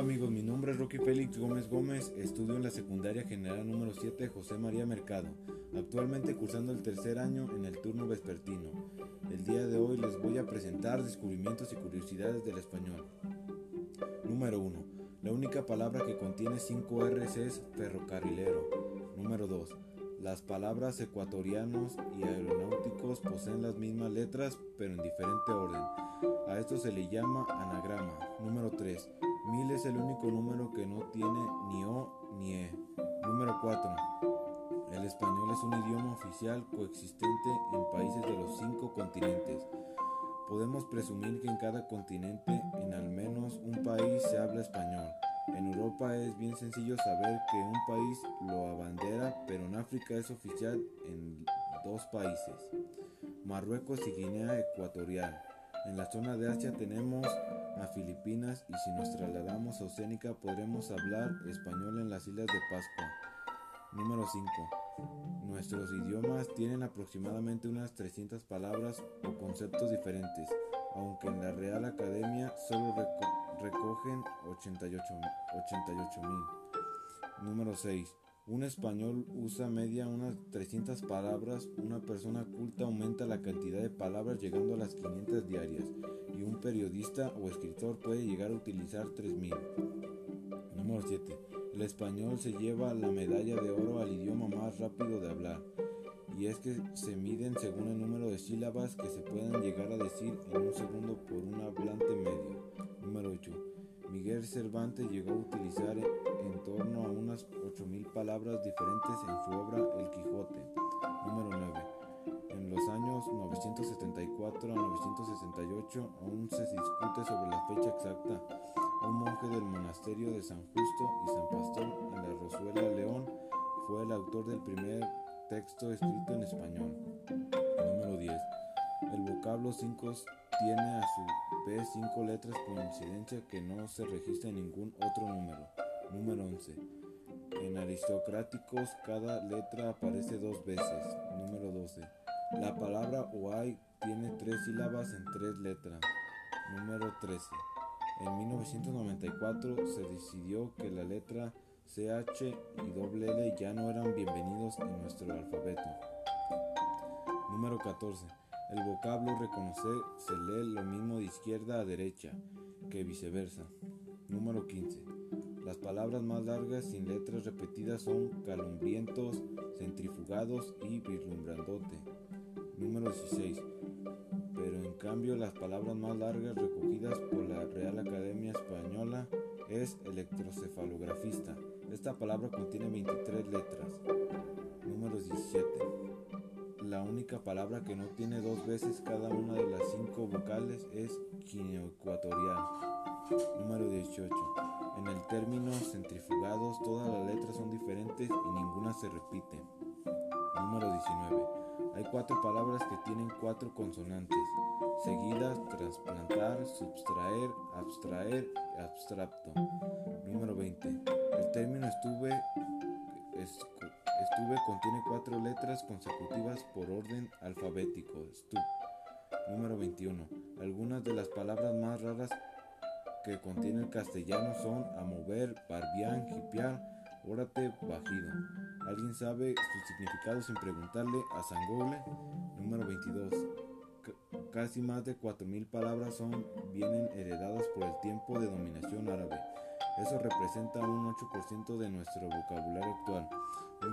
Hola amigos, mi nombre es Rocky Félix Gómez Gómez, estudio en la secundaria general número 7 José María Mercado, actualmente cursando el tercer año en el turno vespertino. El día de hoy les voy a presentar descubrimientos y curiosidades del español. Número 1. La única palabra que contiene 5 R's es ferrocarrilero. Número 2. Las palabras ecuatorianos y aeronáuticos poseen las mismas letras pero en diferente orden. A esto se le llama anagrama. Número 3. Mil es el único número que no tiene ni O ni E. Número 4. El español es un idioma oficial coexistente en países de los cinco continentes. Podemos presumir que en cada continente, en al menos un país, se habla español. En Europa es bien sencillo saber que un país lo abandera, pero en África es oficial en dos países, Marruecos y Guinea Ecuatorial. En la zona de Asia tenemos a Filipinas y si nos trasladamos a Oceánica podremos hablar español en las Islas de Pascua. Número 5. Nuestros idiomas tienen aproximadamente unas 300 palabras o conceptos diferentes, aunque en la Real Academia solo recogen 88 mil. Número 6. Un español usa media unas 300 palabras, una persona culta aumenta la cantidad de palabras llegando a las 500 diarias y un periodista o escritor puede llegar a utilizar 3000. Número 7. El español se lleva la medalla de oro al idioma más rápido de hablar y es que se miden según el número de sílabas que se pueden llegar a decir en un segundo por un hablante medio. Número 8. Miguel Cervantes llegó a utilizar en torno a unas 8.000 palabras diferentes en su obra El Quijote. Número 9. En los años 974 a 968 aún se discute sobre la fecha exacta. Un monje del monasterio de San Justo y San Pastor en la Rosuela León fue el autor del primer texto escrito en español. Número 10. El vocablo 5 tiene a su vez 5 letras coincidencia que no se registra en ningún otro número. Número 11. En aristocráticos cada letra aparece dos veces. Número 12. La palabra OAI tiene tres sílabas en tres letras. Número 13. En 1994 se decidió que la letra CH y L ya no eran bienvenidos en nuestro alfabeto. Número 14. El vocablo reconocer se lee lo mismo de izquierda a derecha que viceversa. Número 15. Las palabras más largas sin letras repetidas son calumbrientos, centrifugados y vislumbrandote. Número 16. Pero en cambio las palabras más largas recogidas por la Real Academia Española es electrocefalografista. Esta palabra contiene 23 letras. Número 17. La única palabra que no tiene dos veces cada una de las cinco vocales es ecuatorial. Número 18. En el término centrifugados todas las letras son diferentes y ninguna se repite. Número 19. Hay cuatro palabras que tienen cuatro consonantes seguidas, trasplantar, subtraer, abstraer, abstracto. Número 20. El término estuve, estuve contiene cuatro letras consecutivas por orden alfabético. Número 21. Algunas de las palabras más raras que contiene el castellano son a mover, barbián, jipear, órate, bajido. ¿Alguien sabe su significado sin preguntarle a San Número 22. casi más de 4.000 palabras son, vienen heredadas por el tiempo de dominación árabe. Eso representa un 8% de nuestro vocabulario actual.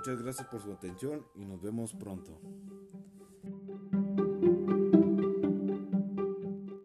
Muchas gracias por su atención y nos vemos pronto.